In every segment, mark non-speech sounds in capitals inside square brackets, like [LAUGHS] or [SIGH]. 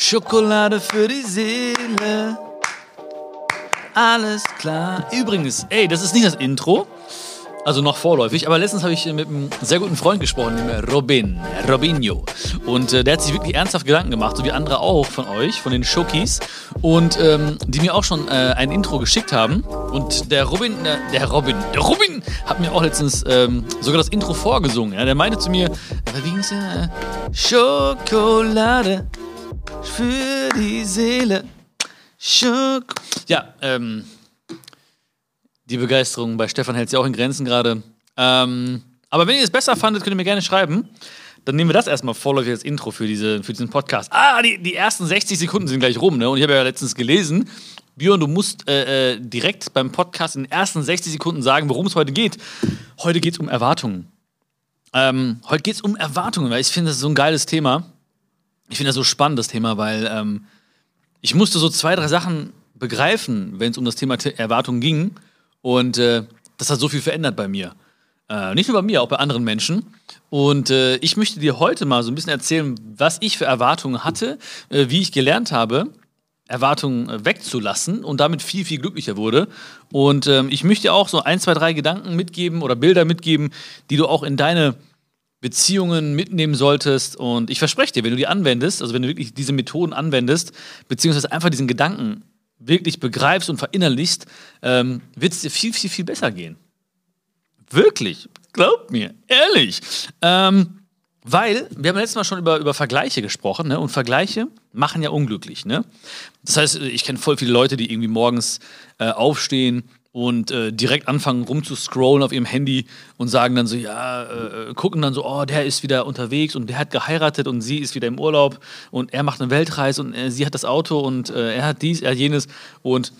Schokolade für die Seele. Alles klar. Übrigens, ey, das ist nicht das Intro. Also noch vorläufig, aber letztens habe ich mit einem sehr guten Freund gesprochen, dem Robin, Robinho. Und äh, der hat sich wirklich ernsthaft Gedanken gemacht, so wie andere auch von euch, von den Shokis. Und ähm, die mir auch schon äh, ein Intro geschickt haben. Und der Robin, äh, der Robin, der Robin hat mir auch letztens ähm, sogar das Intro vorgesungen. Ja? Der meinte zu mir, wie ging's denn? Äh, Schokolade für die Seele. Schok ja, ähm, die Begeisterung bei Stefan hält sich auch in Grenzen gerade. Ähm, aber wenn ihr es besser fandet, könnt ihr mir gerne schreiben. Dann nehmen wir das erstmal vorläufig als Intro für, diese, für diesen Podcast. Ah, die, die ersten 60 Sekunden sind gleich rum, ne? Und ich habe ja letztens gelesen, Björn, du musst äh, äh, direkt beim Podcast in den ersten 60 Sekunden sagen, worum es heute geht. Heute geht es um Erwartungen. Ähm, heute geht es um Erwartungen, weil ich finde, das ist so ein geiles Thema. Ich finde das so spannend, das Thema, weil ähm, ich musste so zwei, drei Sachen begreifen, wenn es um das Thema Erwartungen ging. Und äh, das hat so viel verändert bei mir. Äh, nicht nur bei mir, auch bei anderen Menschen. Und äh, ich möchte dir heute mal so ein bisschen erzählen, was ich für Erwartungen hatte, äh, wie ich gelernt habe, Erwartungen äh, wegzulassen und damit viel, viel glücklicher wurde. Und ähm, ich möchte dir auch so ein, zwei, drei Gedanken mitgeben oder Bilder mitgeben, die du auch in deine Beziehungen mitnehmen solltest. Und ich verspreche dir, wenn du die anwendest, also wenn du wirklich diese Methoden anwendest, beziehungsweise einfach diesen Gedanken wirklich begreifst und verinnerlichst, ähm, wird es dir viel, viel, viel besser gehen. Wirklich, glaub mir, ehrlich. Ähm, weil, wir haben letztes Mal schon über, über Vergleiche gesprochen, ne? Und Vergleiche machen ja unglücklich, ne? Das heißt, ich kenne voll viele Leute, die irgendwie morgens äh, aufstehen und äh, direkt anfangen rumzuscrollen auf ihrem Handy und sagen dann so, ja, äh, gucken dann so, oh, der ist wieder unterwegs und der hat geheiratet und sie ist wieder im Urlaub und er macht eine Weltreise und äh, sie hat das Auto und äh, er hat dies, er hat jenes und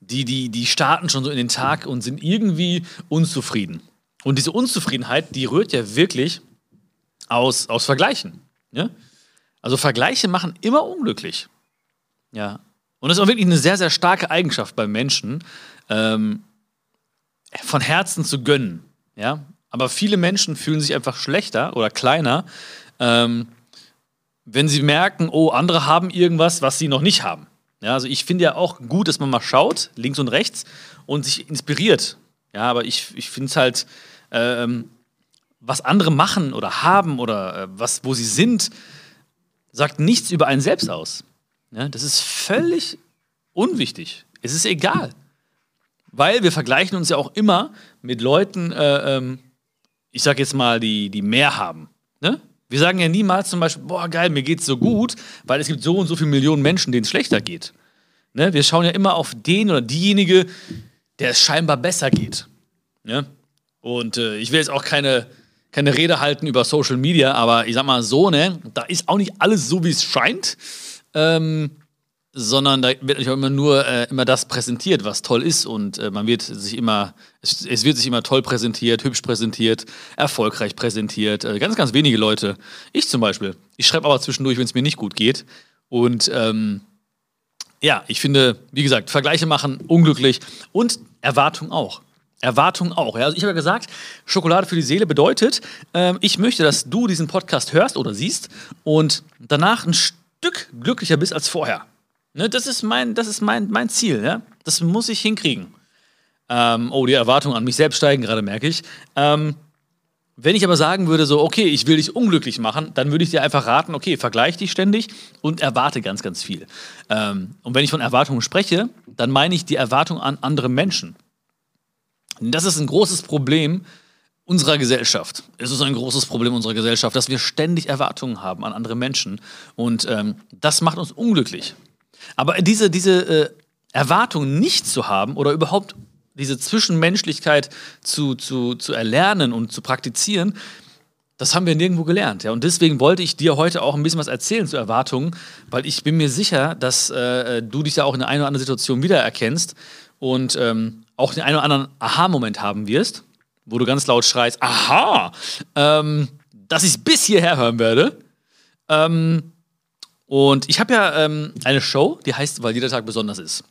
die, die, die starten schon so in den Tag und sind irgendwie unzufrieden. Und diese Unzufriedenheit, die rührt ja wirklich aus, aus Vergleichen. Ja? Also Vergleiche machen immer unglücklich. Ja. Und das ist auch wirklich eine sehr, sehr starke Eigenschaft beim Menschen, ähm, von Herzen zu gönnen. Ja? Aber viele Menschen fühlen sich einfach schlechter oder kleiner, ähm, wenn sie merken, oh, andere haben irgendwas, was sie noch nicht haben. Ja, also ich finde ja auch gut, dass man mal schaut, links und rechts, und sich inspiriert. Ja, aber ich, ich finde es halt, ähm, was andere machen oder haben oder äh, was, wo sie sind, sagt nichts über einen selbst aus. Ja, das ist völlig unwichtig. Es ist egal. Weil wir vergleichen uns ja auch immer mit Leuten, äh, ähm, ich sag jetzt mal, die, die mehr haben. Ne? Wir sagen ja niemals zum Beispiel, boah, geil, mir geht's so gut, weil es gibt so und so viele Millionen Menschen, denen es schlechter geht. Ne? Wir schauen ja immer auf den oder diejenige, der es scheinbar besser geht. Ne? Und äh, ich will jetzt auch keine, keine Rede halten über Social Media, aber ich sag mal so, ne, da ist auch nicht alles so, wie es scheint. Ähm, sondern da wird natürlich auch immer nur äh, immer das präsentiert, was toll ist und äh, man wird sich immer, es, es, wird sich immer toll präsentiert, hübsch präsentiert, erfolgreich präsentiert. Äh, ganz, ganz wenige Leute. Ich zum Beispiel. Ich schreibe aber zwischendurch, wenn es mir nicht gut geht. Und ähm, ja, ich finde, wie gesagt, Vergleiche machen unglücklich und Erwartung auch. Erwartung auch. Ja? Also ich habe ja gesagt, Schokolade für die Seele bedeutet, ähm, ich möchte, dass du diesen Podcast hörst oder siehst und danach ein Stück glücklicher bist als vorher. Ne, das ist mein, das ist mein, mein Ziel. Ja? Das muss ich hinkriegen. Ähm, oh, die Erwartungen an mich selbst steigen gerade, merke ich. Ähm, wenn ich aber sagen würde, so, okay, ich will dich unglücklich machen, dann würde ich dir einfach raten, okay, vergleich dich ständig und erwarte ganz, ganz viel. Ähm, und wenn ich von Erwartungen spreche, dann meine ich die Erwartung an andere Menschen. Das ist ein großes Problem unserer Gesellschaft. Es ist ein großes Problem unserer Gesellschaft, dass wir ständig Erwartungen haben an andere Menschen. Und ähm, das macht uns unglücklich. Aber diese, diese äh, Erwartung nicht zu haben oder überhaupt diese Zwischenmenschlichkeit zu, zu, zu erlernen und zu praktizieren, das haben wir nirgendwo gelernt. Ja? Und deswegen wollte ich dir heute auch ein bisschen was erzählen zu Erwartungen, weil ich bin mir sicher, dass äh, du dich da auch in der einen oder anderen Situation wiedererkennst und ähm, auch den einen oder anderen Aha-Moment haben wirst, wo du ganz laut schreist, aha, ähm, dass ich es bis hierher hören werde. Ähm, und ich habe ja ähm, eine Show, die heißt, weil jeder Tag besonders ist.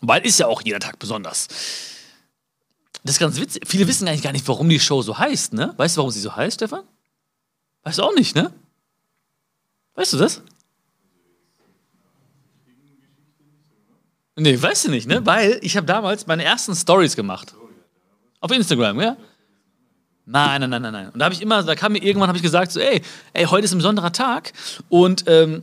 Weil ist ja auch jeder Tag besonders. Das ist ganz witzig. Viele wissen eigentlich gar nicht, warum die Show so heißt, ne? Weißt du, warum sie so heißt, Stefan? Weißt du auch nicht, ne? Weißt du das? Nee, weißt du nicht, ne? Weil ich habe damals meine ersten Stories gemacht. Auf Instagram, ja? Nein, nein, nein, nein, nein. Und da habe ich immer, da kam mir irgendwann, habe ich gesagt, so, ey, ey, heute ist ein besonderer Tag. Und ähm,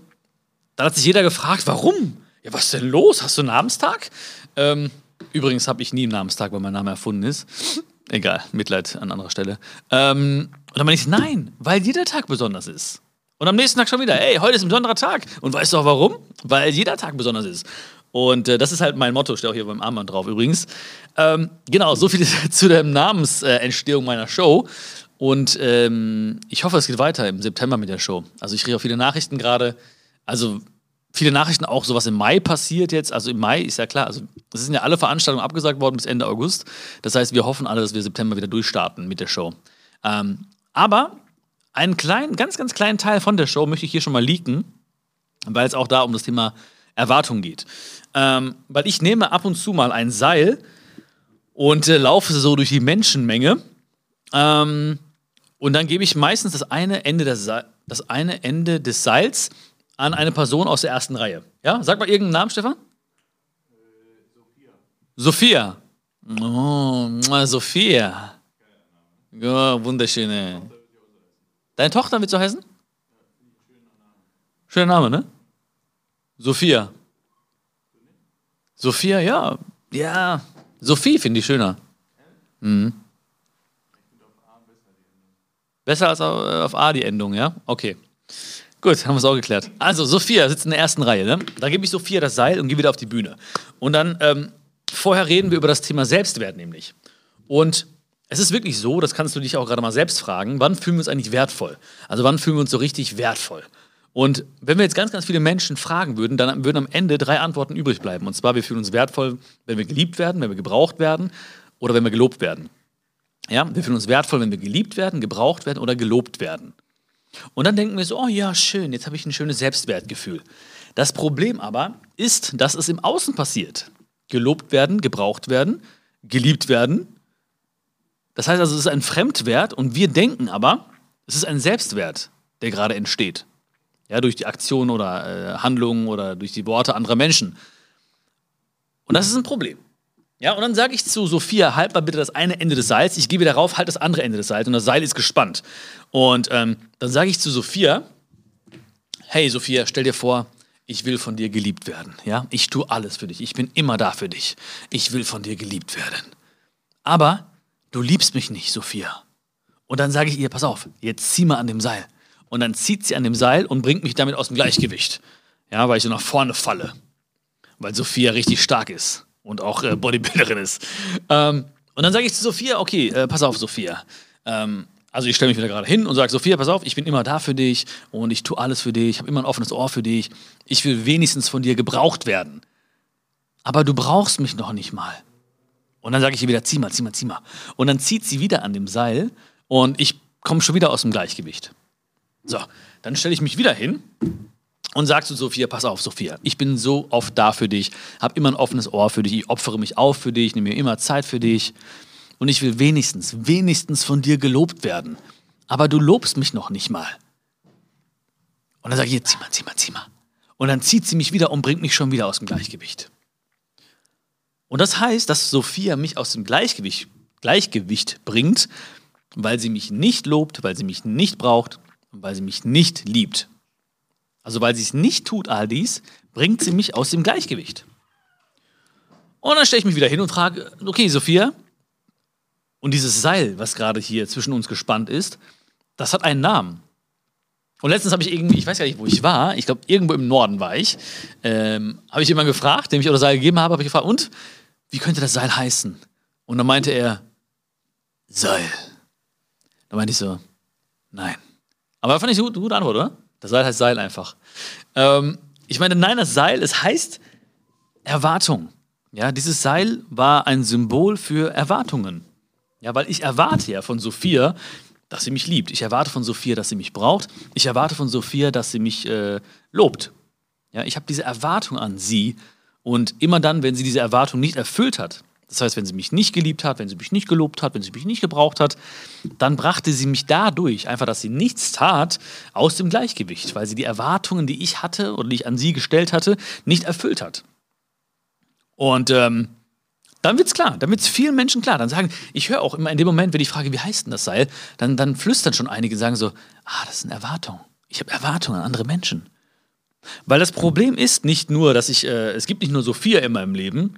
dann hat sich jeder gefragt, warum? Ja, was ist denn los? Hast du einen Namenstag? Ähm, übrigens habe ich nie einen Namenstag, weil mein Name erfunden ist. Egal, Mitleid an anderer Stelle. Ähm, und dann meine ich, nein, weil jeder Tag besonders ist. Und am nächsten Tag schon wieder, ey, heute ist ein besonderer Tag. Und weißt du auch warum? Weil jeder Tag besonders ist. Und äh, das ist halt mein Motto, steht auch hier beim Armband drauf übrigens. Ähm, genau, so viel [LAUGHS] zu der Namensentstehung meiner Show. Und ähm, ich hoffe, es geht weiter im September mit der Show. Also ich kriege auch viele Nachrichten gerade. Also viele Nachrichten auch, so was im Mai passiert jetzt. Also im Mai ist ja klar, also es sind ja alle Veranstaltungen abgesagt worden bis Ende August. Das heißt, wir hoffen alle, dass wir September wieder durchstarten mit der Show. Ähm, aber einen kleinen, ganz, ganz kleinen Teil von der Show möchte ich hier schon mal leaken, weil es auch da um das Thema Erwartung geht. Ähm, weil ich nehme ab und zu mal ein Seil und äh, laufe so durch die Menschenmenge. Ähm, und dann gebe ich meistens das eine Ende, des das eine Ende des Seils an eine Person aus der ersten Reihe. Ja, sag mal irgendeinen Namen, Stefan. Sophia. Sophia. Oh, Sophia. Ja, wunderschöne. Deine Tochter wird so heißen? Schöner Name, ne? Sophia. Sophia, ja. Ja. Sophie finde ich schöner. Mhm. Besser als auf A die Endung, ja? Okay. Gut, haben wir es auch geklärt. Also, Sophia sitzt in der ersten Reihe. Ne? Da gebe ich Sophia das Seil und gehe wieder auf die Bühne. Und dann, ähm, vorher reden wir über das Thema Selbstwert nämlich. Und es ist wirklich so, das kannst du dich auch gerade mal selbst fragen, wann fühlen wir uns eigentlich wertvoll? Also, wann fühlen wir uns so richtig wertvoll? Und wenn wir jetzt ganz, ganz viele Menschen fragen würden, dann würden am Ende drei Antworten übrig bleiben. Und zwar, wir fühlen uns wertvoll, wenn wir geliebt werden, wenn wir gebraucht werden oder wenn wir gelobt werden. Ja, wir fühlen uns wertvoll, wenn wir geliebt werden, gebraucht werden oder gelobt werden. Und dann denken wir so, oh ja, schön, jetzt habe ich ein schönes Selbstwertgefühl. Das Problem aber ist, dass es im Außen passiert. Gelobt werden, gebraucht werden, geliebt werden. Das heißt also, es ist ein Fremdwert und wir denken aber, es ist ein Selbstwert, der gerade entsteht. Ja, durch die Aktion oder äh, Handlungen oder durch die Worte anderer Menschen. Und das ist ein Problem. Ja, und dann sage ich zu Sophia, halt mal bitte das eine Ende des Seils. Ich gehe wieder rauf, halt das andere Ende des Seils und das Seil ist gespannt. Und ähm, dann sage ich zu Sophia, hey Sophia, stell dir vor, ich will von dir geliebt werden. Ja, ich tue alles für dich. Ich bin immer da für dich. Ich will von dir geliebt werden. Aber du liebst mich nicht, Sophia. Und dann sage ich ihr, pass auf, jetzt zieh mal an dem Seil. Und dann zieht sie an dem Seil und bringt mich damit aus dem Gleichgewicht. Ja, weil ich so nach vorne falle. Weil Sophia richtig stark ist und auch äh, Bodybuilderin ist. Ähm, und dann sage ich zu Sophia, okay, äh, pass auf, Sophia. Ähm, also ich stelle mich wieder gerade hin und sage, Sophia, pass auf, ich bin immer da für dich und ich tue alles für dich, ich habe immer ein offenes Ohr für dich. Ich will wenigstens von dir gebraucht werden. Aber du brauchst mich noch nicht mal. Und dann sage ich ihr wieder, zieh mal, zieh mal, zieh mal. Und dann zieht sie wieder an dem Seil und ich komme schon wieder aus dem Gleichgewicht. So, dann stelle ich mich wieder hin und sagst zu Sophia, pass auf, Sophia, ich bin so oft da für dich, habe immer ein offenes Ohr für dich, ich opfere mich auf für dich, nehme mir immer Zeit für dich und ich will wenigstens, wenigstens von dir gelobt werden. Aber du lobst mich noch nicht mal. Und dann sage ich, zieh mal, zieh mal, zieh mal. Und dann zieht sie mich wieder und bringt mich schon wieder aus dem Gleichgewicht. Und das heißt, dass Sophia mich aus dem Gleichgewicht, Gleichgewicht bringt, weil sie mich nicht lobt, weil sie mich nicht braucht und weil sie mich nicht liebt. Also weil sie es nicht tut, all dies, bringt sie mich aus dem Gleichgewicht. Und dann stelle ich mich wieder hin und frage, okay, Sophia, und dieses Seil, was gerade hier zwischen uns gespannt ist, das hat einen Namen. Und letztens habe ich irgendwie, ich weiß gar nicht, wo ich war, ich glaube, irgendwo im Norden war ich, ähm, habe ich jemanden gefragt, dem ich auch das Seil gegeben habe, habe ich gefragt, und wie könnte das Seil heißen? Und dann meinte er, Seil. Da meinte ich so, nein. Aber fand ich eine gute, gute Antwort, oder? Das Seil heißt Seil einfach. Ähm, ich meine, nein, das Seil, es heißt Erwartung. Ja, dieses Seil war ein Symbol für Erwartungen. Ja, weil ich erwarte ja von Sophia, dass sie mich liebt. Ich erwarte von Sophia, dass sie mich braucht. Ich erwarte von Sophia, dass sie mich äh, lobt. Ja, ich habe diese Erwartung an sie und immer dann, wenn sie diese Erwartung nicht erfüllt hat, das heißt, wenn sie mich nicht geliebt hat, wenn sie mich nicht gelobt hat, wenn sie mich nicht gebraucht hat, dann brachte sie mich dadurch, einfach, dass sie nichts tat, aus dem Gleichgewicht, weil sie die Erwartungen, die ich hatte oder die ich an sie gestellt hatte, nicht erfüllt hat. Und ähm, dann wird's klar, dann wird's vielen Menschen klar. Dann sagen, ich höre auch immer in dem Moment, wenn ich frage, wie heißt denn das Seil, dann, dann flüstern schon einige, sagen so, ah, das ist eine Erwartung. Ich habe Erwartungen an andere Menschen. Weil das Problem ist nicht nur, dass ich, äh, es gibt nicht nur Sophia in meinem Leben.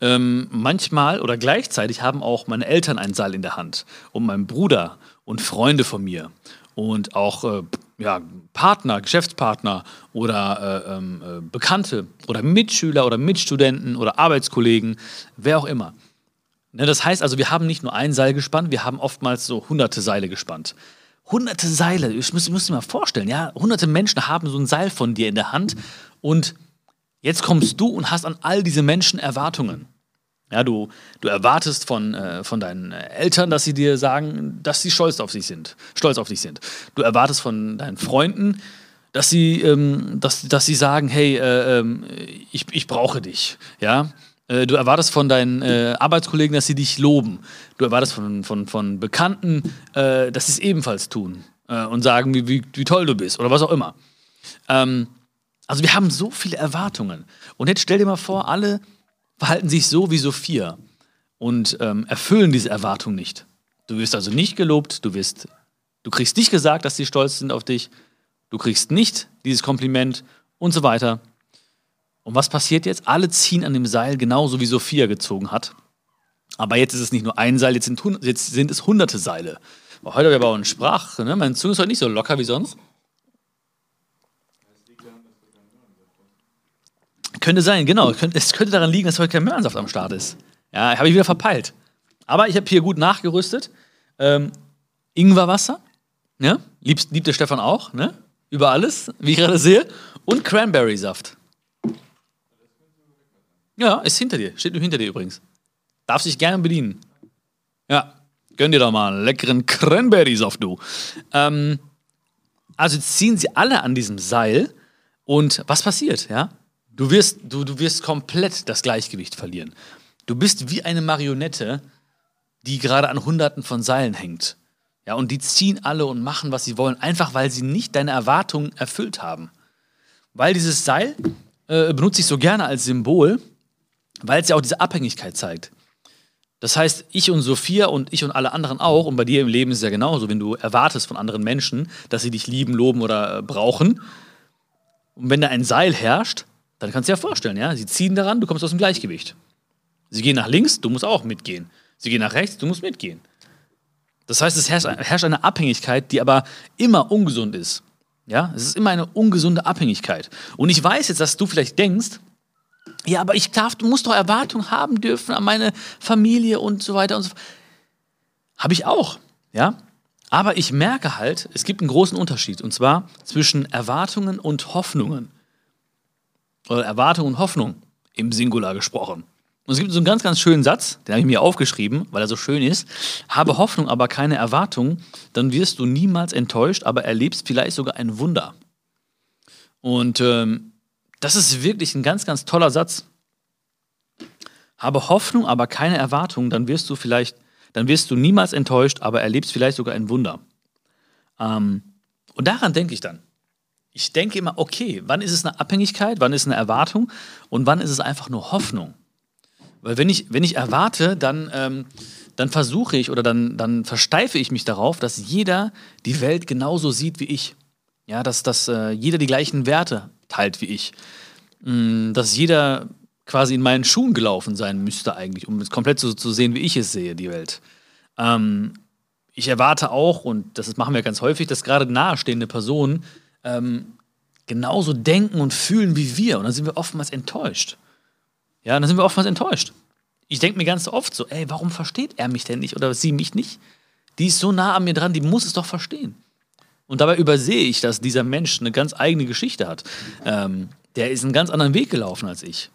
Ähm, manchmal oder gleichzeitig haben auch meine Eltern ein Seil in der Hand und mein Bruder und Freunde von mir und auch äh, ja, Partner, Geschäftspartner oder äh, ähm, äh, Bekannte oder Mitschüler oder Mitstudenten oder Arbeitskollegen, wer auch immer. Ne, das heißt also, wir haben nicht nur ein Seil gespannt, wir haben oftmals so hunderte Seile gespannt. Hunderte Seile, ich muss, muss mir mal vorstellen, ja, hunderte Menschen haben so ein Seil von dir in der Hand und jetzt kommst du und hast an all diese Menschen Erwartungen. Ja, du, du erwartest von, äh, von deinen Eltern, dass sie dir sagen, dass sie stolz auf sich sind, stolz auf dich sind. Du erwartest von deinen Freunden, dass sie, ähm, dass, dass sie sagen, hey, äh, äh, ich, ich brauche dich. Ja? Äh, du erwartest von deinen äh, Arbeitskollegen, dass sie dich loben. Du erwartest von, von, von Bekannten, äh, dass sie es ebenfalls tun und sagen, wie, wie, wie toll du bist oder was auch immer. Ähm, also wir haben so viele Erwartungen. Und jetzt stell dir mal vor, alle verhalten sich so wie Sophia und ähm, erfüllen diese Erwartung nicht. Du wirst also nicht gelobt, du wirst, du kriegst nicht gesagt, dass sie stolz sind auf dich, du kriegst nicht dieses Kompliment und so weiter. Und was passiert jetzt? Alle ziehen an dem Seil genauso wie Sophia gezogen hat. Aber jetzt ist es nicht nur ein Seil, jetzt sind, jetzt sind es hunderte Seile. Heute habe ich aber auch eine Sprache, ne? Mein Zunge ist heute nicht so locker wie sonst. Könnte sein, genau. Es könnte daran liegen, dass heute kein Möhrensaft am Start ist. Ja, habe ich wieder verpeilt. Aber ich habe hier gut nachgerüstet. Ähm, Ingwerwasser, ja, liebt, liebt der Stefan auch, ne? Über alles, wie ich gerade sehe. Und Cranberry-Saft. Ja, ist hinter dir. Steht nur hinter dir übrigens. Darf sich gerne bedienen. Ja, gönn dir doch mal einen leckeren Cranberry-Saft, du. Ähm, also ziehen sie alle an diesem Seil und was passiert, ja? Du wirst, du, du wirst komplett das Gleichgewicht verlieren. Du bist wie eine Marionette, die gerade an Hunderten von Seilen hängt. Ja, und die ziehen alle und machen, was sie wollen, einfach weil sie nicht deine Erwartungen erfüllt haben. Weil dieses Seil äh, benutze ich so gerne als Symbol, weil es ja auch diese Abhängigkeit zeigt. Das heißt, ich und Sophia und ich und alle anderen auch, und bei dir im Leben ist es ja genauso, wenn du erwartest von anderen Menschen, dass sie dich lieben, loben oder äh, brauchen, und wenn da ein Seil herrscht, dann kannst du dir ja vorstellen, ja, sie ziehen daran, du kommst aus dem Gleichgewicht. Sie gehen nach links, du musst auch mitgehen. Sie gehen nach rechts, du musst mitgehen. Das heißt, es herrscht eine Abhängigkeit, die aber immer ungesund ist. Ja, es ist immer eine ungesunde Abhängigkeit. Und ich weiß jetzt, dass du vielleicht denkst, ja, aber ich darf, du musst doch Erwartungen haben dürfen an meine Familie und so weiter und so fort. Habe ich auch, ja. Aber ich merke halt, es gibt einen großen Unterschied und zwar zwischen Erwartungen und Hoffnungen oder Erwartung und Hoffnung im Singular gesprochen. Und es gibt so einen ganz, ganz schönen Satz, den habe ich mir aufgeschrieben, weil er so schön ist. Habe Hoffnung, aber keine Erwartung, dann wirst du niemals enttäuscht, aber erlebst vielleicht sogar ein Wunder. Und ähm, das ist wirklich ein ganz, ganz toller Satz. Habe Hoffnung, aber keine Erwartung, dann wirst du vielleicht, dann wirst du niemals enttäuscht, aber erlebst vielleicht sogar ein Wunder. Ähm, und daran denke ich dann ich denke immer, okay, wann ist es eine Abhängigkeit, wann ist es eine Erwartung und wann ist es einfach nur Hoffnung? Weil wenn ich, wenn ich erwarte, dann, ähm, dann versuche ich oder dann, dann versteife ich mich darauf, dass jeder die Welt genauso sieht wie ich. Ja, dass, dass äh, jeder die gleichen Werte teilt wie ich. Mm, dass jeder quasi in meinen Schuhen gelaufen sein müsste eigentlich, um es komplett so zu sehen, wie ich es sehe, die Welt. Ähm, ich erwarte auch, und das machen wir ganz häufig, dass gerade nahestehende Personen ähm, genauso denken und fühlen wie wir. Und dann sind wir oftmals enttäuscht. Ja, dann sind wir oftmals enttäuscht. Ich denke mir ganz oft so, ey, warum versteht er mich denn nicht oder sie mich nicht? Die ist so nah an mir dran, die muss es doch verstehen. Und dabei übersehe ich, dass dieser Mensch eine ganz eigene Geschichte hat. Ähm, der ist einen ganz anderen Weg gelaufen als ich.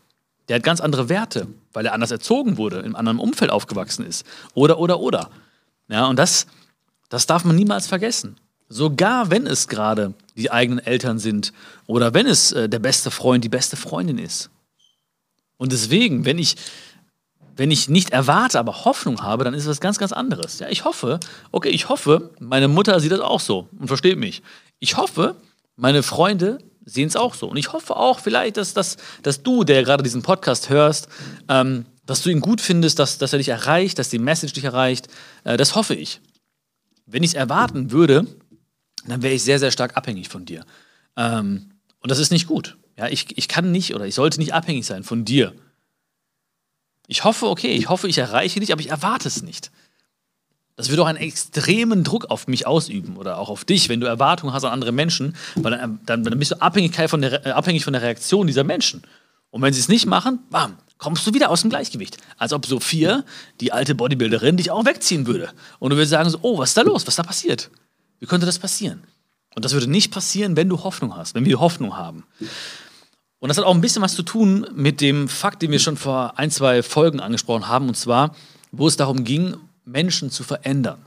Der hat ganz andere Werte, weil er anders erzogen wurde, einem anderen Umfeld aufgewachsen ist. Oder, oder, oder. Ja, und das, das darf man niemals vergessen. Sogar wenn es gerade die eigenen Eltern sind oder wenn es äh, der beste Freund, die beste Freundin ist. Und deswegen, wenn ich, wenn ich nicht erwarte, aber Hoffnung habe, dann ist es was ganz, ganz anderes. Ja, ich hoffe, okay, ich hoffe, meine Mutter sieht das auch so und versteht mich. Ich hoffe, meine Freunde sehen es auch so. Und ich hoffe auch vielleicht, dass, dass, dass du, der gerade diesen Podcast hörst, ähm, dass du ihn gut findest, dass, dass er dich erreicht, dass die Message dich erreicht. Äh, das hoffe ich. Wenn ich es erwarten würde, dann wäre ich sehr, sehr stark abhängig von dir. Ähm, und das ist nicht gut. Ja, ich, ich kann nicht oder ich sollte nicht abhängig sein von dir. Ich hoffe, okay, ich hoffe, ich erreiche dich, aber ich erwarte es nicht. Das würde auch einen extremen Druck auf mich ausüben oder auch auf dich, wenn du Erwartungen hast an andere Menschen, weil dann, dann, bist du Abhängigkeit von der, äh, abhängig von der Reaktion dieser Menschen. Und wenn sie es nicht machen, bam, kommst du wieder aus dem Gleichgewicht. Als ob Sophia, die alte Bodybuilderin, dich auch wegziehen würde. Und du würdest sagen so, oh, was ist da los? Was ist da passiert? Wie könnte das passieren? Und das würde nicht passieren, wenn du Hoffnung hast, wenn wir Hoffnung haben. Und das hat auch ein bisschen was zu tun mit dem Fakt, den wir schon vor ein, zwei Folgen angesprochen haben, und zwar, wo es darum ging, Menschen zu verändern.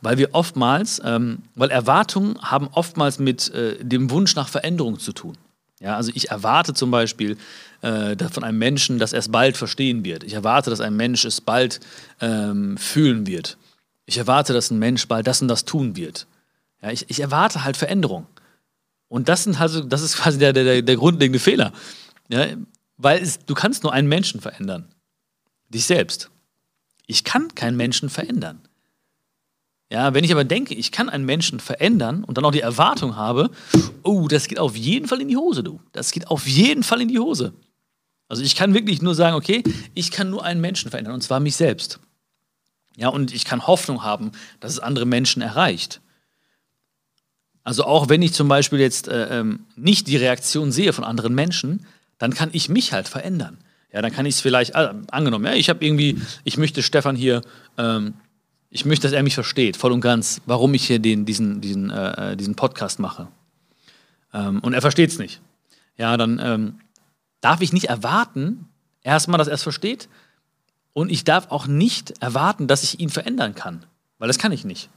Weil wir oftmals, ähm, weil Erwartungen haben oftmals mit äh, dem Wunsch nach Veränderung zu tun. Ja, also ich erwarte zum Beispiel äh, von einem Menschen, dass er es bald verstehen wird. Ich erwarte, dass ein Mensch es bald ähm, fühlen wird. Ich erwarte, dass ein Mensch bald das und das tun wird. Ja, ich, ich erwarte halt Veränderung. Und das, sind halt, das ist quasi der, der, der grundlegende Fehler. Ja, weil es, du kannst nur einen Menschen verändern. Dich selbst. Ich kann keinen Menschen verändern. Ja, wenn ich aber denke, ich kann einen Menschen verändern und dann auch die Erwartung habe, oh, das geht auf jeden Fall in die Hose, du. Das geht auf jeden Fall in die Hose. Also ich kann wirklich nur sagen, okay, ich kann nur einen Menschen verändern, und zwar mich selbst. Ja, und ich kann Hoffnung haben, dass es andere Menschen erreicht. Also auch wenn ich zum Beispiel jetzt äh, ähm, nicht die Reaktion sehe von anderen Menschen, dann kann ich mich halt verändern. Ja, dann kann ich es vielleicht, äh, angenommen, ja, ich habe irgendwie, ich möchte Stefan hier, ähm, ich möchte, dass er mich versteht, voll und ganz, warum ich hier den, diesen, diesen, äh, äh diesen Podcast mache. Ähm, und er versteht es nicht. Ja, dann ähm, darf ich nicht erwarten, erstmal, dass er es versteht, und ich darf auch nicht erwarten, dass ich ihn verändern kann, weil das kann ich nicht.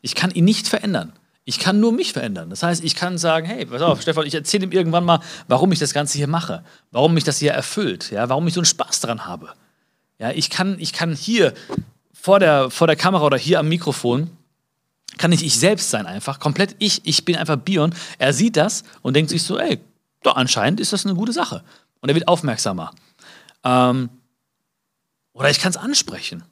Ich kann ihn nicht verändern. Ich kann nur mich verändern. Das heißt, ich kann sagen, hey, pass auf, Stefan, ich erzähle ihm irgendwann mal, warum ich das Ganze hier mache, warum mich das hier erfüllt, ja, warum ich so einen Spaß daran habe. Ja, ich kann, ich kann hier vor der, vor der Kamera oder hier am Mikrofon, kann ich ich selbst sein einfach, komplett ich, ich bin einfach Bion. Er sieht das und denkt sich so, ey, doch, anscheinend ist das eine gute Sache. Und er wird aufmerksamer. Ähm, oder ich kann es ansprechen.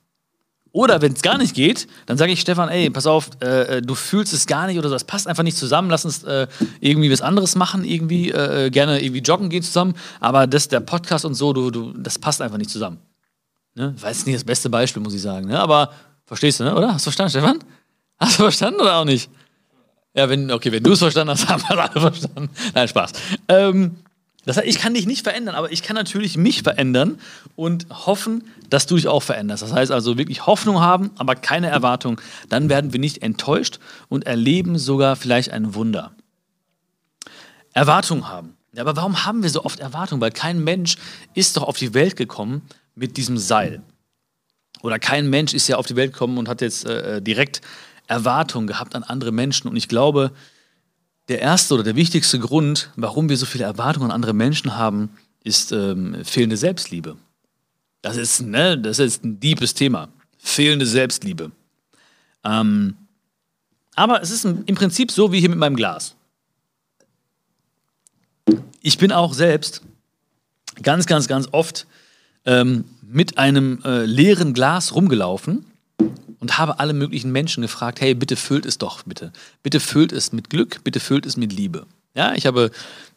Oder wenn es gar nicht geht, dann sage ich Stefan, ey, pass auf, äh, äh, du fühlst es gar nicht oder so, das passt einfach nicht zusammen, lass uns äh, irgendwie was anderes machen, irgendwie äh, äh, gerne irgendwie joggen gehen zusammen, aber das, der Podcast und so, du, du, das passt einfach nicht zusammen. Ne? Weiß nicht das beste Beispiel, muss ich sagen, ne? aber verstehst du, ne? oder? Hast du verstanden, Stefan? Hast du verstanden oder auch nicht? Ja, wenn, okay, wenn du es verstanden hast, [LAUGHS] haben wir alle verstanden. Nein, Spaß. Ähm, das heißt, ich kann dich nicht verändern, aber ich kann natürlich mich verändern und hoffen, dass du dich auch veränderst. Das heißt also wirklich Hoffnung haben, aber keine Erwartung. Dann werden wir nicht enttäuscht und erleben sogar vielleicht ein Wunder. Erwartung haben. Ja, aber warum haben wir so oft Erwartungen? Weil kein Mensch ist doch auf die Welt gekommen mit diesem Seil. Oder kein Mensch ist ja auf die Welt gekommen und hat jetzt äh, direkt Erwartungen gehabt an andere Menschen. Und ich glaube, der erste oder der wichtigste Grund, warum wir so viele Erwartungen an andere Menschen haben, ist ähm, fehlende Selbstliebe. Das ist, ne, das ist ein deepes Thema. Fehlende Selbstliebe. Ähm, aber es ist im Prinzip so wie hier mit meinem Glas. Ich bin auch selbst ganz, ganz, ganz oft ähm, mit einem äh, leeren Glas rumgelaufen und habe alle möglichen Menschen gefragt, hey, bitte füllt es doch, bitte. Bitte füllt es mit Glück, bitte füllt es mit Liebe. Ja, ich habe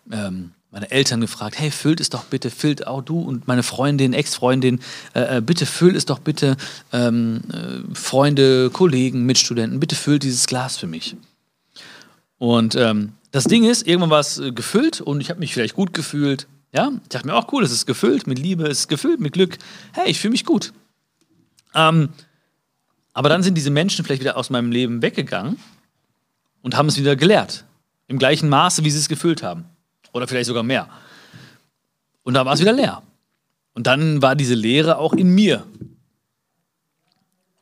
ähm, meine Eltern gefragt, hey, füllt es doch bitte, füllt auch du und meine Freundin, Ex-Freundin, äh, äh bitte füllt es doch bitte, ähm, äh, Freunde, Kollegen, Mitstudenten, bitte füllt dieses Glas für mich. Und ähm, das Ding ist, irgendwann war es äh, gefüllt und ich habe mich vielleicht gut gefühlt. Ja, ich dachte mir auch cool, es ist gefüllt mit Liebe, es ist gefüllt mit Glück. Hey, ich fühle mich gut. Ähm, aber dann sind diese Menschen vielleicht wieder aus meinem Leben weggegangen und haben es wieder gelehrt. Im gleichen Maße, wie sie es gefüllt haben. Oder vielleicht sogar mehr. Und da war es wieder leer. Und dann war diese Leere auch in mir.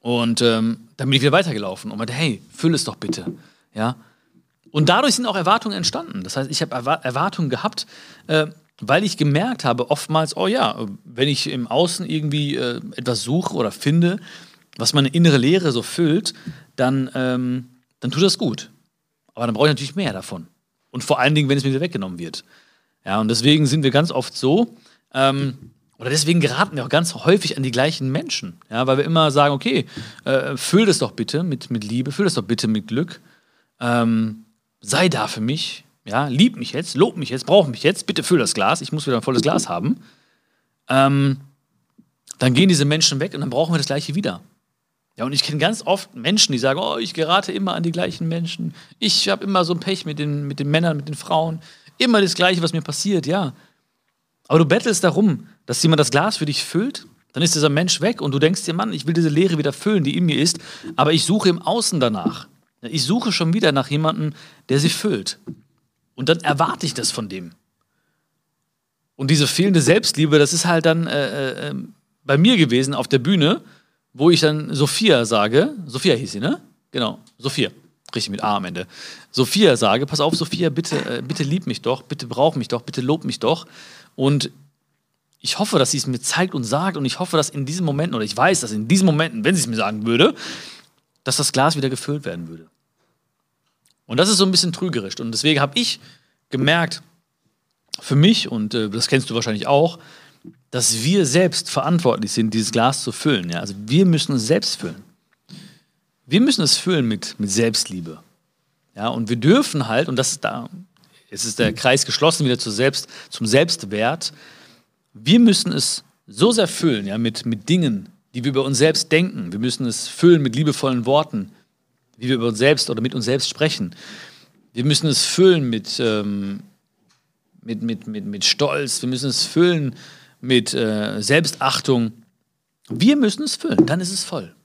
Und ähm, dann bin ich wieder weitergelaufen und meinte, hey, füll es doch bitte. Ja? Und dadurch sind auch Erwartungen entstanden. Das heißt, ich habe Erwartungen gehabt, äh, weil ich gemerkt habe, oftmals, oh ja, wenn ich im Außen irgendwie äh, etwas suche oder finde, was meine innere Leere so füllt, dann, ähm, dann tut das gut. Aber dann brauche ich natürlich mehr davon. Und vor allen Dingen, wenn es mir wieder weggenommen wird. Ja, und deswegen sind wir ganz oft so, ähm, oder deswegen geraten wir auch ganz häufig an die gleichen Menschen. Ja, weil wir immer sagen, okay, äh, füll das doch bitte mit, mit Liebe, füll das doch bitte mit Glück. Ähm, sei da für mich, ja, lieb mich jetzt, lob mich jetzt, brauch mich jetzt, bitte füll das Glas, ich muss wieder ein volles Glas haben. Ähm, dann gehen diese Menschen weg und dann brauchen wir das Gleiche wieder. Ja, und ich kenne ganz oft Menschen, die sagen, oh, ich gerate immer an die gleichen Menschen. Ich habe immer so ein Pech mit den, mit den Männern, mit den Frauen. Immer das Gleiche, was mir passiert, ja. Aber du bettelst darum, dass jemand das Glas für dich füllt, dann ist dieser Mensch weg und du denkst dir, Mann, ich will diese Leere wieder füllen, die in mir ist, aber ich suche im Außen danach. Ich suche schon wieder nach jemandem, der sie füllt. Und dann erwarte ich das von dem. Und diese fehlende Selbstliebe, das ist halt dann äh, äh, ähm, bei mir gewesen auf der Bühne, wo ich dann Sophia sage, Sophia hieß sie, ne? Genau, Sophia, richtig mit A am Ende. Sophia sage, pass auf, Sophia, bitte, äh, bitte lieb mich doch, bitte brauch mich doch, bitte lob mich doch. Und ich hoffe, dass sie es mir zeigt und sagt und ich hoffe, dass in diesen Momenten, oder ich weiß, dass in diesen Momenten, wenn sie es mir sagen würde, dass das Glas wieder gefüllt werden würde. Und das ist so ein bisschen trügerisch. Und deswegen habe ich gemerkt, für mich, und äh, das kennst du wahrscheinlich auch, dass wir selbst verantwortlich sind, dieses Glas zu füllen. Ja? Also wir müssen es selbst füllen. Wir müssen es füllen mit, mit Selbstliebe. Ja, und wir dürfen halt, und das ist da, es ist der Kreis geschlossen wieder zu selbst, zum Selbstwert, wir müssen es so sehr füllen, ja, mit, mit Dingen, die wir über uns selbst denken. Wir müssen es füllen mit liebevollen Worten, wie wir über uns selbst oder mit uns selbst sprechen. Wir müssen es füllen mit, ähm, mit, mit, mit, mit Stolz. Wir müssen es füllen mit äh, Selbstachtung. Wir müssen es füllen, dann ist es voll.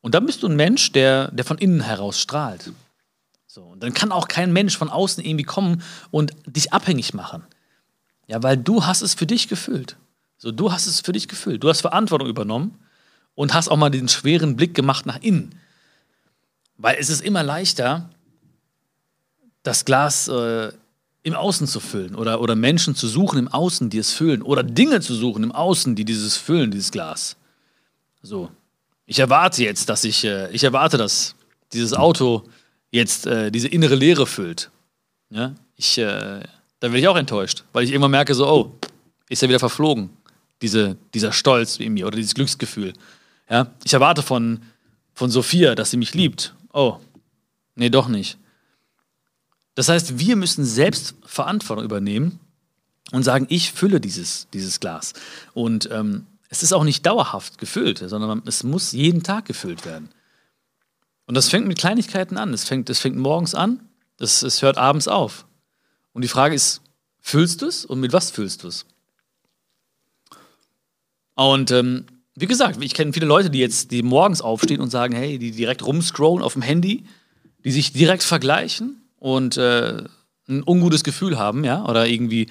Und dann bist du ein Mensch, der, der von innen heraus strahlt. So, und dann kann auch kein Mensch von außen irgendwie kommen und dich abhängig machen. Ja, weil du hast es für dich gefüllt. So, du hast es für dich gefüllt. Du hast Verantwortung übernommen und hast auch mal den schweren Blick gemacht nach innen. Weil es ist immer leichter, das Glas äh, im Außen zu füllen oder, oder Menschen zu suchen im Außen, die es füllen oder Dinge zu suchen im Außen, die dieses füllen, dieses Glas. So, ich erwarte jetzt, dass ich, äh, ich erwarte, dass dieses Auto jetzt äh, diese innere Leere füllt. Ja? Ich, äh, dann werde ich auch enttäuscht, weil ich irgendwann merke, so, oh, ist ja wieder verflogen, diese, dieser Stolz in mir oder dieses Glücksgefühl. Ja? Ich erwarte von, von Sophia, dass sie mich liebt. Oh, nee, doch nicht. Das heißt, wir müssen selbst Verantwortung übernehmen und sagen, ich fülle dieses, dieses Glas. Und ähm, es ist auch nicht dauerhaft gefüllt, sondern es muss jeden Tag gefüllt werden. Und das fängt mit Kleinigkeiten an. Es fängt, es fängt morgens an, es, es hört abends auf. Und die Frage ist, füllst du es und mit was füllst du es? Und ähm, wie gesagt, ich kenne viele Leute, die jetzt die morgens aufstehen und sagen, hey, die direkt rumscrollen auf dem Handy, die sich direkt vergleichen und äh, ein ungutes Gefühl haben, ja, oder irgendwie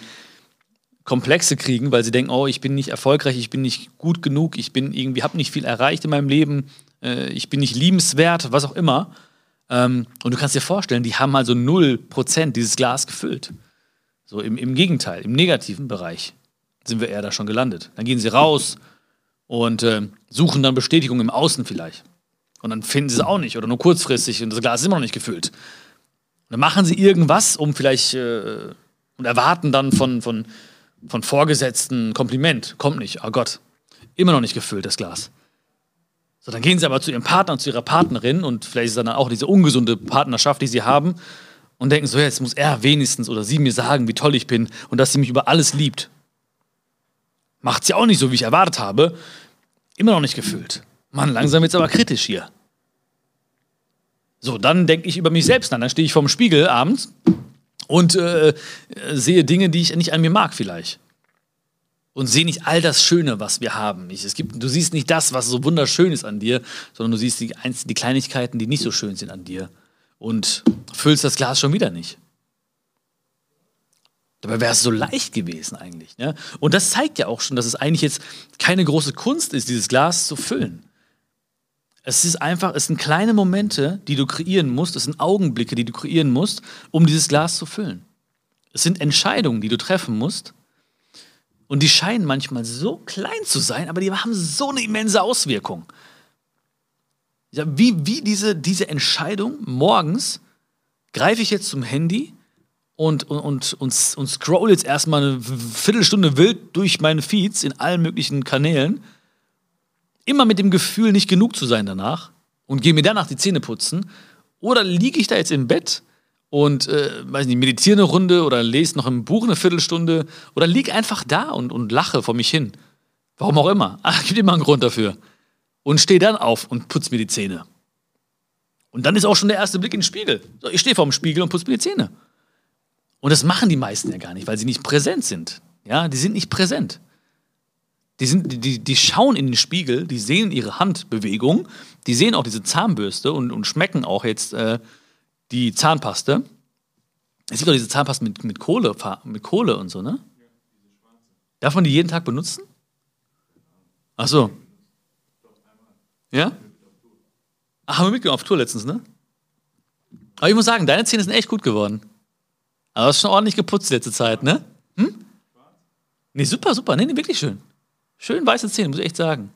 Komplexe kriegen, weil sie denken, oh, ich bin nicht erfolgreich, ich bin nicht gut genug, ich bin irgendwie, habe nicht viel erreicht in meinem Leben, äh, ich bin nicht liebenswert, was auch immer. Ähm, und du kannst dir vorstellen, die haben also 0% dieses Glas gefüllt. So im, im Gegenteil, im negativen Bereich sind wir eher da schon gelandet. Dann gehen sie raus und äh, suchen dann Bestätigung im Außen vielleicht. Und dann finden sie es auch nicht oder nur kurzfristig und das Glas ist immer noch nicht gefüllt. Dann machen sie irgendwas, um vielleicht äh, und erwarten dann von, von von Vorgesetzten Kompliment. Kommt nicht. Oh Gott. Immer noch nicht gefüllt, das Glas. So, dann gehen sie aber zu ihrem Partner zu ihrer Partnerin und vielleicht ist dann auch diese ungesunde Partnerschaft, die sie haben und denken so, jetzt muss er wenigstens oder sie mir sagen, wie toll ich bin und dass sie mich über alles liebt. Macht sie auch nicht so, wie ich erwartet habe. Immer noch nicht gefüllt. Mann, langsam wird es aber kritisch hier. So, dann denke ich über mich selbst nach. Dann stehe ich vorm Spiegel abends und äh, sehe Dinge, die ich nicht an mir mag vielleicht. Und sehe nicht all das Schöne, was wir haben. Ich, es gibt, du siehst nicht das, was so wunderschön ist an dir, sondern du siehst die, die Kleinigkeiten, die nicht so schön sind an dir. Und füllst das Glas schon wieder nicht. Dabei wäre es so leicht gewesen eigentlich. Ne? Und das zeigt ja auch schon, dass es eigentlich jetzt keine große Kunst ist, dieses Glas zu füllen. Es ist einfach, es sind kleine Momente, die du kreieren musst, es sind Augenblicke, die du kreieren musst, um dieses Glas zu füllen. Es sind Entscheidungen, die du treffen musst. Und die scheinen manchmal so klein zu sein, aber die haben so eine immense Auswirkung. Ja, wie wie diese, diese Entscheidung, morgens greife ich jetzt zum Handy und, und, und, und, und scroll jetzt erstmal eine Viertelstunde wild durch meine Feeds in allen möglichen Kanälen, immer mit dem Gefühl, nicht genug zu sein danach und gehe mir danach die Zähne putzen? Oder liege ich da jetzt im Bett und, äh, weiß nicht, meditiere eine Runde oder lese noch ein Buch eine Viertelstunde oder liege einfach da und, und lache vor mich hin? Warum auch immer. Ach, [LAUGHS] gibt immer einen Grund dafür. Und stehe dann auf und putze mir die Zähne. Und dann ist auch schon der erste Blick in den Spiegel. So, ich stehe vor dem Spiegel und putze mir die Zähne. Und das machen die meisten ja gar nicht, weil sie nicht präsent sind. Ja, die sind nicht präsent. Die, sind, die, die schauen in den Spiegel, die sehen ihre Handbewegung, die sehen auch diese Zahnbürste und, und schmecken auch jetzt äh, die Zahnpaste. Es gibt auch diese Zahnpaste mit, mit, Kohle, mit Kohle und so, ne? Darf man die jeden Tag benutzen? Ach so. Ja? Ach, haben wir mitgenommen auf Tour letztens, ne? Aber ich muss sagen, deine Zähne sind echt gut geworden. Aber du hast schon ordentlich geputzt letzte Zeit, ne? Hm? Nee, super, super. Nee, nee, wirklich schön. Schön weiße Zähne, muss ich echt sagen.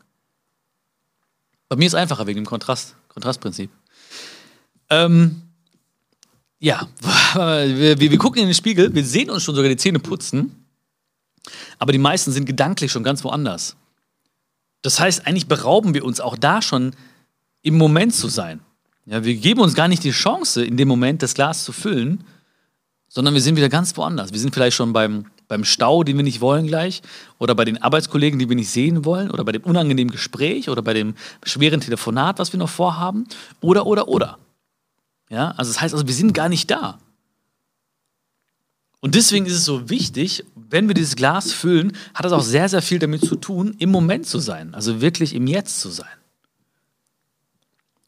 Bei mir ist es einfacher wegen dem Kontrast, Kontrastprinzip. Ähm, ja, [LAUGHS] wir, wir, wir gucken in den Spiegel, wir sehen uns schon sogar die Zähne putzen, aber die meisten sind gedanklich schon ganz woanders. Das heißt, eigentlich berauben wir uns auch da schon im Moment zu sein. Ja, wir geben uns gar nicht die Chance, in dem Moment das Glas zu füllen, sondern wir sind wieder ganz woanders. Wir sind vielleicht schon beim, beim Stau, den wir nicht wollen gleich, oder bei den Arbeitskollegen, die wir nicht sehen wollen, oder bei dem unangenehmen Gespräch, oder bei dem schweren Telefonat, was wir noch vorhaben, oder, oder, oder. Ja, also das heißt also, wir sind gar nicht da. Und deswegen ist es so wichtig, wenn wir dieses Glas füllen, hat das auch sehr, sehr viel damit zu tun, im Moment zu sein, also wirklich im Jetzt zu sein.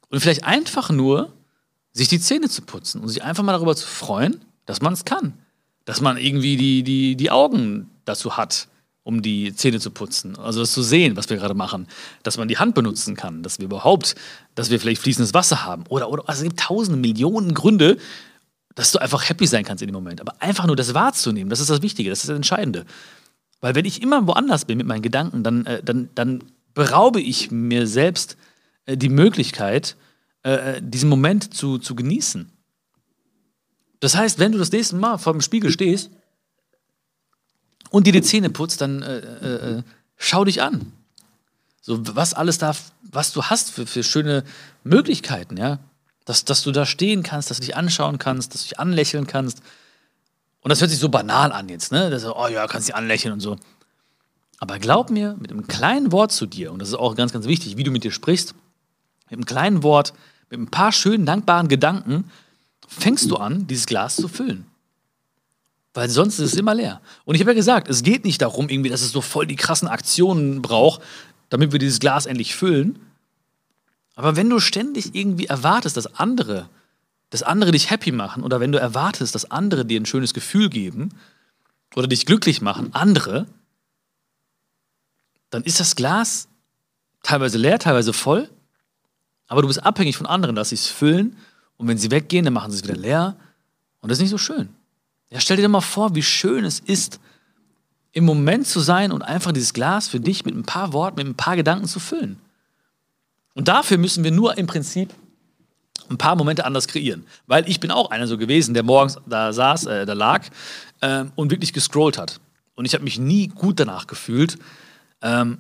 Und vielleicht einfach nur sich die Zähne zu putzen und sich einfach mal darüber zu freuen, dass man es kann. Dass man irgendwie die, die, die Augen dazu hat, um die Zähne zu putzen. Also das zu sehen, was wir gerade machen. Dass man die Hand benutzen kann. Dass wir überhaupt, dass wir vielleicht fließendes Wasser haben. Oder, oder also es gibt tausende, Millionen Gründe, dass du einfach happy sein kannst in dem Moment. Aber einfach nur das wahrzunehmen, das ist das Wichtige, das ist das Entscheidende. Weil wenn ich immer woanders bin mit meinen Gedanken, dann, äh, dann, dann beraube ich mir selbst äh, die Möglichkeit, äh, äh diesen Moment zu, zu genießen. Das heißt, wenn du das nächste Mal vor dem Spiegel stehst und dir die Zähne putzt, dann äh, äh, äh, schau dich an. So, was alles da, was du hast für, für schöne Möglichkeiten, ja. Dass, dass du da stehen kannst, dass du dich anschauen kannst, dass du dich anlächeln kannst. Und das hört sich so banal an jetzt, ne? Das, oh ja, kannst dich anlächeln und so. Aber glaub mir, mit einem kleinen Wort zu dir, und das ist auch ganz, ganz wichtig, wie du mit dir sprichst, mit einem kleinen Wort, mit ein paar schönen, dankbaren Gedanken, fängst du an, dieses Glas zu füllen. Weil sonst ist es immer leer. Und ich habe ja gesagt, es geht nicht darum, irgendwie, dass es so voll die krassen Aktionen braucht, damit wir dieses Glas endlich füllen. Aber wenn du ständig irgendwie erwartest, dass andere, dass andere dich happy machen, oder wenn du erwartest, dass andere dir ein schönes Gefühl geben oder dich glücklich machen, andere, dann ist das Glas teilweise leer, teilweise voll, aber du bist abhängig von anderen, dass sie es füllen und wenn sie weggehen, dann machen sie es wieder leer. Und das ist nicht so schön. Ja, stell dir mal vor, wie schön es ist, im Moment zu sein und einfach dieses Glas für dich mit ein paar Worten, mit ein paar Gedanken zu füllen. Und dafür müssen wir nur im Prinzip ein paar Momente anders kreieren. Weil ich bin auch einer so gewesen, der morgens da saß, äh, da lag äh, und wirklich gescrollt hat. Und ich habe mich nie gut danach gefühlt. Ähm,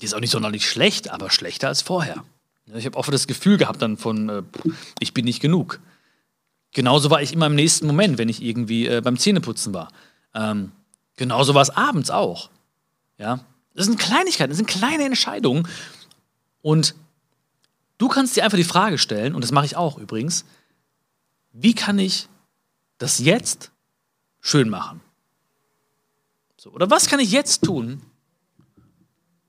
ist auch nicht sonderlich schlecht, aber schlechter als vorher. Ich habe oft das Gefühl gehabt dann von, äh, ich bin nicht genug. Genauso war ich immer im nächsten Moment, wenn ich irgendwie äh, beim Zähneputzen war. Ähm, genauso war es abends auch. Ja, das sind Kleinigkeiten, das sind kleine Entscheidungen. Und du kannst dir einfach die Frage stellen, und das mache ich auch übrigens, wie kann ich das jetzt schön machen? So, oder was kann ich jetzt tun,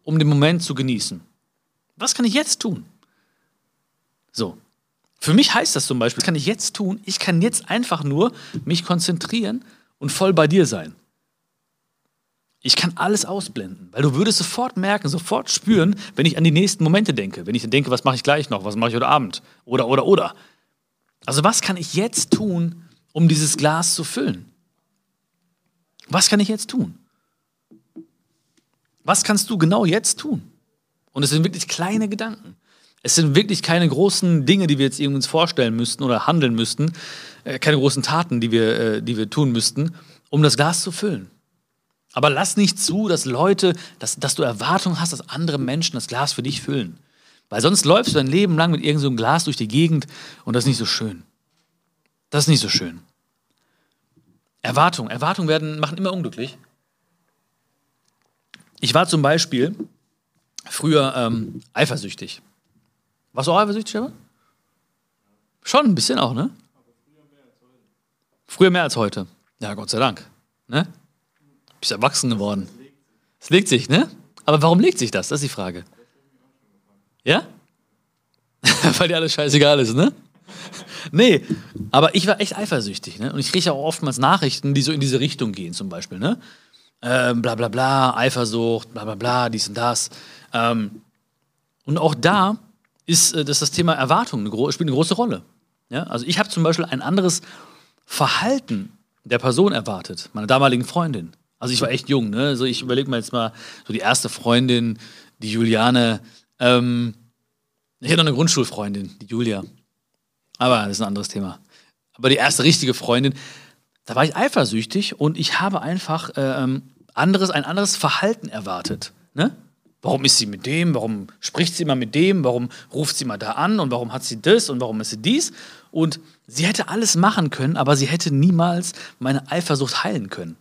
um den Moment zu genießen? Was kann ich jetzt tun? So. Für mich heißt das zum Beispiel, was kann ich jetzt tun? Ich kann jetzt einfach nur mich konzentrieren und voll bei dir sein. Ich kann alles ausblenden, weil du würdest sofort merken, sofort spüren, wenn ich an die nächsten Momente denke. Wenn ich denke, was mache ich gleich noch, was mache ich heute Abend? Oder, oder, oder. Also was kann ich jetzt tun, um dieses Glas zu füllen? Was kann ich jetzt tun? Was kannst du genau jetzt tun? Und es sind wirklich kleine Gedanken. Es sind wirklich keine großen Dinge, die wir jetzt uns vorstellen müssten oder handeln müssten, äh, keine großen Taten, die wir, äh, die wir tun müssten, um das Glas zu füllen. Aber lass nicht zu, dass Leute, dass, dass du Erwartungen hast, dass andere Menschen das Glas für dich füllen. Weil sonst läufst du dein Leben lang mit irgendeinem so Glas durch die Gegend und das ist nicht so schön. Das ist nicht so schön. Erwartungen. Erwartungen werden, machen immer unglücklich. Ich war zum Beispiel früher ähm, eifersüchtig. Warst du auch eifersüchtig, Stefan? Schon ein bisschen auch, ne? Früher mehr als heute. Ja, Gott sei Dank. Ne? Bist erwachsen geworden. Es legt sich, ne? Aber warum legt sich das? Das ist die Frage. Ja? [LAUGHS] Weil dir alles scheißegal ist, ne? nee, aber ich war echt eifersüchtig, ne? Und ich kriege auch oftmals Nachrichten, die so in diese Richtung gehen, zum Beispiel, ne? Ähm, bla bla bla, Eifersucht, bla bla bla, dies und das. Ähm, und auch da ist äh, das, das Thema Erwartung eine, spielt eine große Rolle. Ja? Also ich habe zum Beispiel ein anderes Verhalten der Person erwartet, meiner damaligen Freundin. Also ich war echt jung, ne? Also ich überlege mal jetzt mal, so die erste Freundin, die Juliane, ähm, ich hatte noch eine Grundschulfreundin, die Julia. Aber das ist ein anderes Thema. Aber die erste richtige Freundin, da war ich eifersüchtig und ich habe einfach ähm, anderes, ein anderes Verhalten erwartet. Ne? Warum ist sie mit dem? Warum spricht sie immer mit dem? Warum ruft sie mal da an? Und warum hat sie das? Und warum ist sie dies? Und sie hätte alles machen können, aber sie hätte niemals meine Eifersucht heilen können.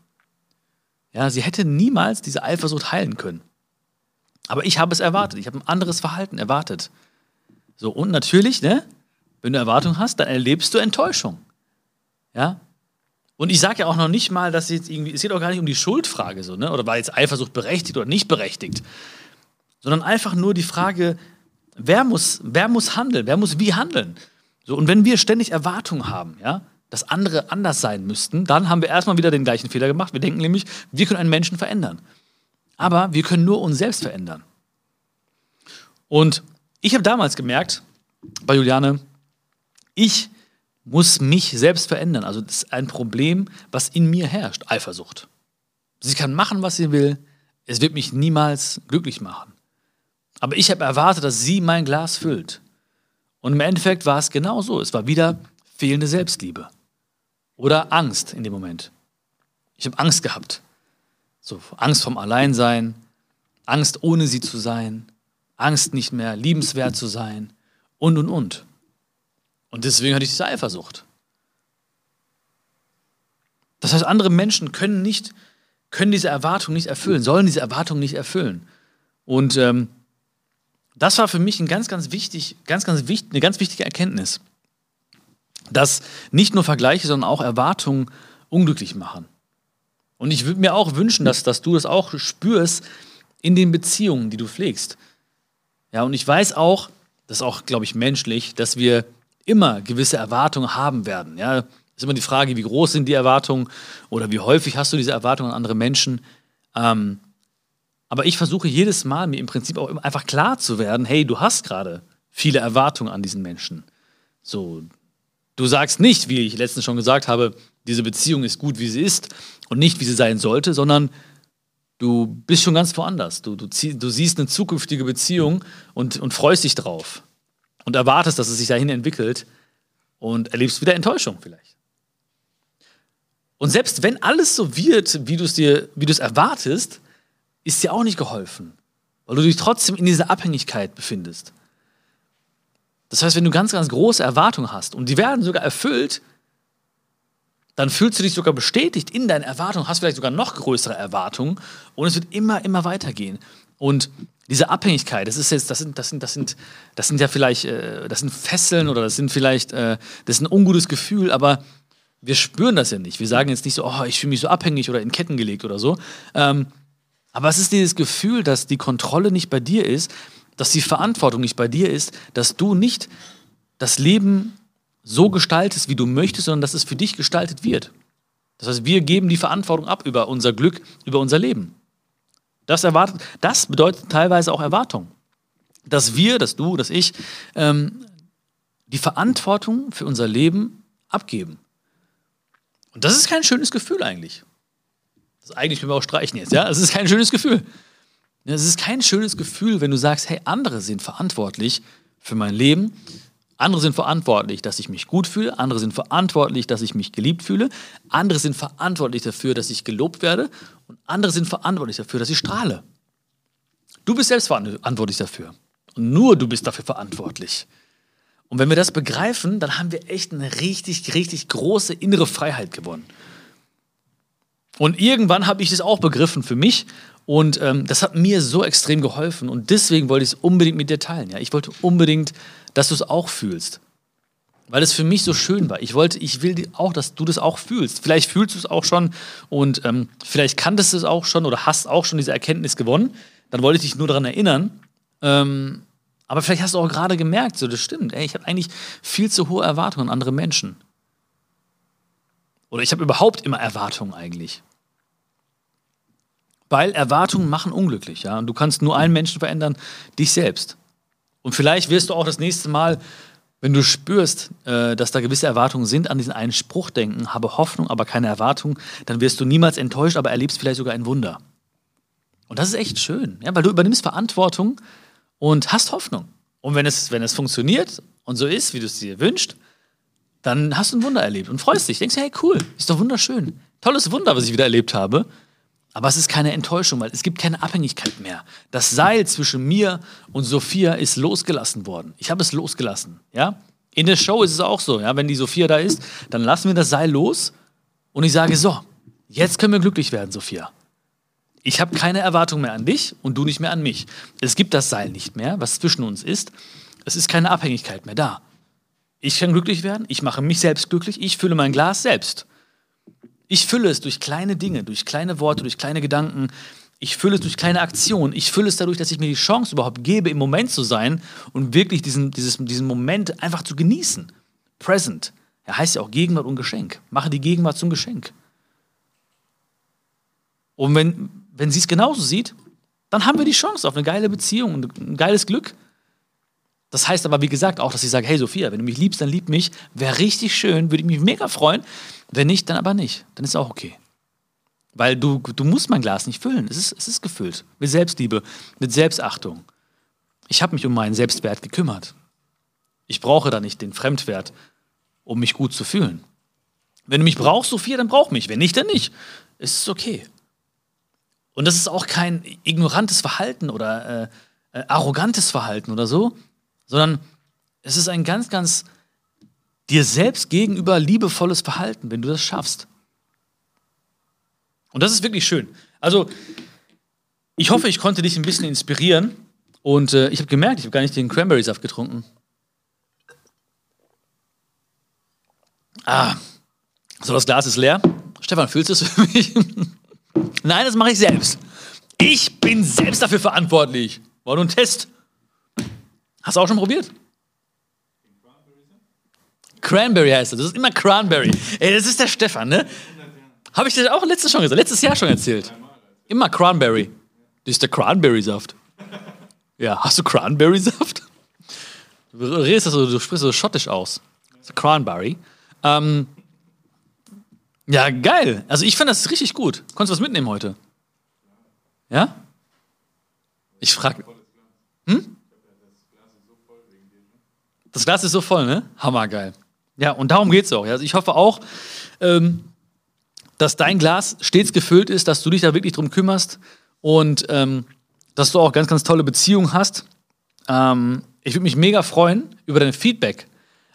Ja, sie hätte niemals diese Eifersucht heilen können. Aber ich habe es erwartet. Ich habe ein anderes Verhalten erwartet. So, und natürlich, ne, wenn du Erwartung hast, dann erlebst du Enttäuschung. Ja? Und ich sage ja auch noch nicht mal, dass jetzt irgendwie, es geht auch gar nicht um die Schuldfrage so, ne? Oder war jetzt Eifersucht berechtigt oder nicht berechtigt sondern einfach nur die Frage, wer muss, wer muss handeln, wer muss wie handeln. So, und wenn wir ständig Erwartungen haben, ja, dass andere anders sein müssten, dann haben wir erstmal wieder den gleichen Fehler gemacht. Wir denken nämlich, wir können einen Menschen verändern. Aber wir können nur uns selbst verändern. Und ich habe damals gemerkt, bei Juliane, ich muss mich selbst verändern. Also das ist ein Problem, was in mir herrscht, Eifersucht. Sie kann machen, was sie will. Es wird mich niemals glücklich machen. Aber ich habe erwartet, dass sie mein Glas füllt. Und im Endeffekt war es genau so. Es war wieder fehlende Selbstliebe. Oder Angst in dem Moment. Ich habe Angst gehabt. So, Angst vom Alleinsein, Angst ohne sie zu sein, Angst nicht mehr liebenswert zu sein und und und. Und deswegen hatte ich diese Eifersucht. Das heißt, andere Menschen können nicht, können diese Erwartung nicht erfüllen, sollen diese Erwartung nicht erfüllen. Und ähm, das war für mich ein ganz, ganz wichtig, ganz, ganz wichtig, eine ganz wichtige Erkenntnis, dass nicht nur Vergleiche, sondern auch Erwartungen unglücklich machen. Und ich würde mir auch wünschen, dass, dass du das auch spürst in den Beziehungen, die du pflegst. Ja, und ich weiß auch, das ist auch, glaube ich, menschlich, dass wir immer gewisse Erwartungen haben werden. Ja, ist immer die Frage, wie groß sind die Erwartungen oder wie häufig hast du diese Erwartungen an andere Menschen. Ähm, aber ich versuche jedes Mal, mir im Prinzip auch einfach klar zu werden, hey, du hast gerade viele Erwartungen an diesen Menschen. So, du sagst nicht, wie ich letztens schon gesagt habe, diese Beziehung ist gut, wie sie ist und nicht, wie sie sein sollte, sondern du bist schon ganz woanders. Du, du, du siehst eine zukünftige Beziehung und, und freust dich drauf und erwartest, dass es sich dahin entwickelt und erlebst wieder Enttäuschung vielleicht. Und selbst wenn alles so wird, wie du es dir, wie du es erwartest, ist dir auch nicht geholfen, weil du dich trotzdem in dieser Abhängigkeit befindest. Das heißt, wenn du ganz, ganz große Erwartungen hast und die werden sogar erfüllt, dann fühlst du dich sogar bestätigt in deinen Erwartungen, hast vielleicht sogar noch größere Erwartungen und es wird immer, immer weitergehen. Und diese Abhängigkeit, das ist jetzt, das sind, das sind, das sind, das sind ja vielleicht, äh, das sind Fesseln oder das sind vielleicht, äh, das ist ein ungutes Gefühl, aber wir spüren das ja nicht. Wir sagen jetzt nicht so, oh, ich fühle mich so abhängig oder in Ketten gelegt oder so, ähm, aber es ist dieses Gefühl, dass die Kontrolle nicht bei dir ist, dass die Verantwortung nicht bei dir ist, dass du nicht das Leben so gestaltest, wie du möchtest, sondern dass es für dich gestaltet wird. Das heißt, wir geben die Verantwortung ab über unser Glück, über unser Leben. Das, erwartet, das bedeutet teilweise auch Erwartung. Dass wir, dass du, dass ich ähm, die Verantwortung für unser Leben abgeben. Und das ist kein schönes Gefühl eigentlich. Das eigentlich können wir auch streichen jetzt, ja? Es ist kein schönes Gefühl. Es ist kein schönes Gefühl, wenn du sagst, hey, andere sind verantwortlich für mein Leben. Andere sind verantwortlich, dass ich mich gut fühle. Andere sind verantwortlich, dass ich mich geliebt fühle. Andere sind verantwortlich dafür, dass ich gelobt werde. Und andere sind verantwortlich dafür, dass ich strahle. Du bist selbst verantwortlich dafür. Und nur du bist dafür verantwortlich. Und wenn wir das begreifen, dann haben wir echt eine richtig, richtig große innere Freiheit gewonnen. Und irgendwann habe ich das auch begriffen für mich. Und ähm, das hat mir so extrem geholfen. Und deswegen wollte ich es unbedingt mit dir teilen. Ja? Ich wollte unbedingt dass du es auch fühlst. Weil es für mich so schön war. Ich wollte, ich will auch, dass du das auch fühlst. Vielleicht fühlst du es auch schon und ähm, vielleicht kanntest du es auch schon oder hast auch schon diese Erkenntnis gewonnen. Dann wollte ich dich nur daran erinnern. Ähm, aber vielleicht hast du auch gerade gemerkt, so das stimmt. Ey, ich habe eigentlich viel zu hohe Erwartungen an andere Menschen. Oder ich habe überhaupt immer Erwartungen eigentlich. Weil Erwartungen machen unglücklich, ja. Und du kannst nur einen Menschen verändern, dich selbst. Und vielleicht wirst du auch das nächste Mal, wenn du spürst, äh, dass da gewisse Erwartungen sind, an diesen einen Spruch denken, habe Hoffnung, aber keine Erwartung, dann wirst du niemals enttäuscht, aber erlebst vielleicht sogar ein Wunder. Und das ist echt schön, ja, weil du übernimmst Verantwortung und hast Hoffnung. Und wenn es, wenn es funktioniert und so ist, wie du es dir wünschst, dann hast du ein Wunder erlebt und freust dich. Denkst, hey, cool, ist doch wunderschön. Tolles Wunder, was ich wieder erlebt habe. Aber es ist keine Enttäuschung, weil es gibt keine Abhängigkeit mehr. Das Seil zwischen mir und Sophia ist losgelassen worden. Ich habe es losgelassen. Ja? In der Show ist es auch so. Ja? Wenn die Sophia da ist, dann lassen wir das Seil los und ich sage: So, jetzt können wir glücklich werden, Sophia. Ich habe keine Erwartung mehr an dich und du nicht mehr an mich. Es gibt das Seil nicht mehr, was zwischen uns ist. Es ist keine Abhängigkeit mehr da. Ich kann glücklich werden, ich mache mich selbst glücklich, ich fülle mein Glas selbst. Ich fülle es durch kleine Dinge, durch kleine Worte, durch kleine Gedanken. Ich fülle es durch kleine Aktionen. Ich fülle es dadurch, dass ich mir die Chance überhaupt gebe, im Moment zu sein und wirklich diesen, dieses, diesen Moment einfach zu genießen. Present. Er heißt ja auch Gegenwart und Geschenk. Mache die Gegenwart zum Geschenk. Und wenn, wenn sie es genauso sieht, dann haben wir die Chance auf eine geile Beziehung und ein geiles Glück. Das heißt aber, wie gesagt, auch, dass ich sage, hey Sophia, wenn du mich liebst, dann lieb mich. Wäre richtig schön, würde ich mich mega freuen. Wenn nicht, dann aber nicht. Dann ist auch okay. Weil du, du musst mein Glas nicht füllen. Es ist, es ist gefüllt. Mit Selbstliebe, mit Selbstachtung. Ich habe mich um meinen Selbstwert gekümmert. Ich brauche da nicht den Fremdwert, um mich gut zu fühlen. Wenn du mich brauchst, Sophia, dann brauch mich. Wenn nicht, dann nicht. Es ist okay. Und das ist auch kein ignorantes Verhalten oder äh, äh, arrogantes Verhalten oder so, sondern es ist ein ganz, ganz dir selbst gegenüber liebevolles Verhalten, wenn du das schaffst. Und das ist wirklich schön. Also, ich hoffe, ich konnte dich ein bisschen inspirieren. Und äh, ich habe gemerkt, ich habe gar nicht den Cranberry-Saft getrunken. Ah, so das Glas ist leer. Stefan, fühlst du es für mich? [LAUGHS] Nein, das mache ich selbst. Ich bin selbst dafür verantwortlich. War nur ein Test. Hast du auch schon probiert? Cranberry heißt das. Das ist immer Cranberry. Ey, das ist der Stefan, ne? Habe ich dir auch letztes, schon gesagt, letztes Jahr schon erzählt. Immer Cranberry. Das ist der Cranberry-Saft. Ja, hast du Cranberry-Saft? Du du sprichst so schottisch aus. Cranberry. Ähm, ja, geil. Also ich fand das richtig gut. Konntest du was mitnehmen heute? Ja? Ich frage. Hm? Das Glas ist so voll, ne? Hammergeil. Ja, und darum geht es auch. Also ich hoffe auch, ähm, dass dein Glas stets gefüllt ist, dass du dich da wirklich drum kümmerst und ähm, dass du auch ganz, ganz tolle Beziehungen hast. Ähm, ich würde mich mega freuen über dein Feedback,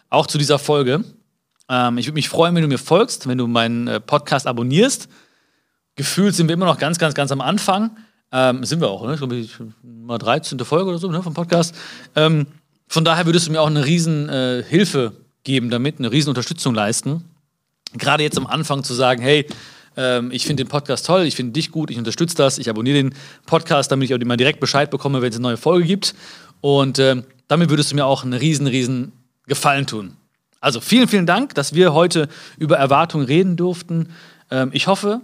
auch zu dieser Folge. Ähm, ich würde mich freuen, wenn du mir folgst, wenn du meinen äh, Podcast abonnierst. Gefühlt sind wir immer noch ganz, ganz, ganz am Anfang. Ähm, sind wir auch, ne? Ich glaube, mal 13. Folge oder so ne, vom Podcast. Ähm, von daher würdest du mir auch eine riesen äh, Hilfe geben damit, eine riesen Unterstützung leisten. Gerade jetzt am Anfang zu sagen, hey, ähm, ich finde den Podcast toll, ich finde dich gut, ich unterstütze das, ich abonniere den Podcast, damit ich auch immer direkt Bescheid bekomme, wenn es eine neue Folge gibt. Und äh, damit würdest du mir auch einen riesen, riesen Gefallen tun. Also vielen, vielen Dank, dass wir heute über Erwartungen reden durften. Ähm, ich hoffe,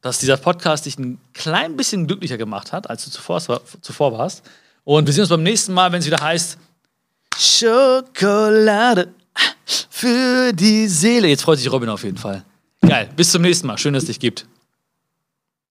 dass dieser Podcast dich ein klein bisschen glücklicher gemacht hat, als du zuvor, zuvor warst. Und wir sehen uns beim nächsten Mal, wenn es wieder heißt, Schokolade für die Seele. Jetzt freut sich Robin auf jeden Fall. Geil. Bis zum nächsten Mal. Schön, dass es dich gibt.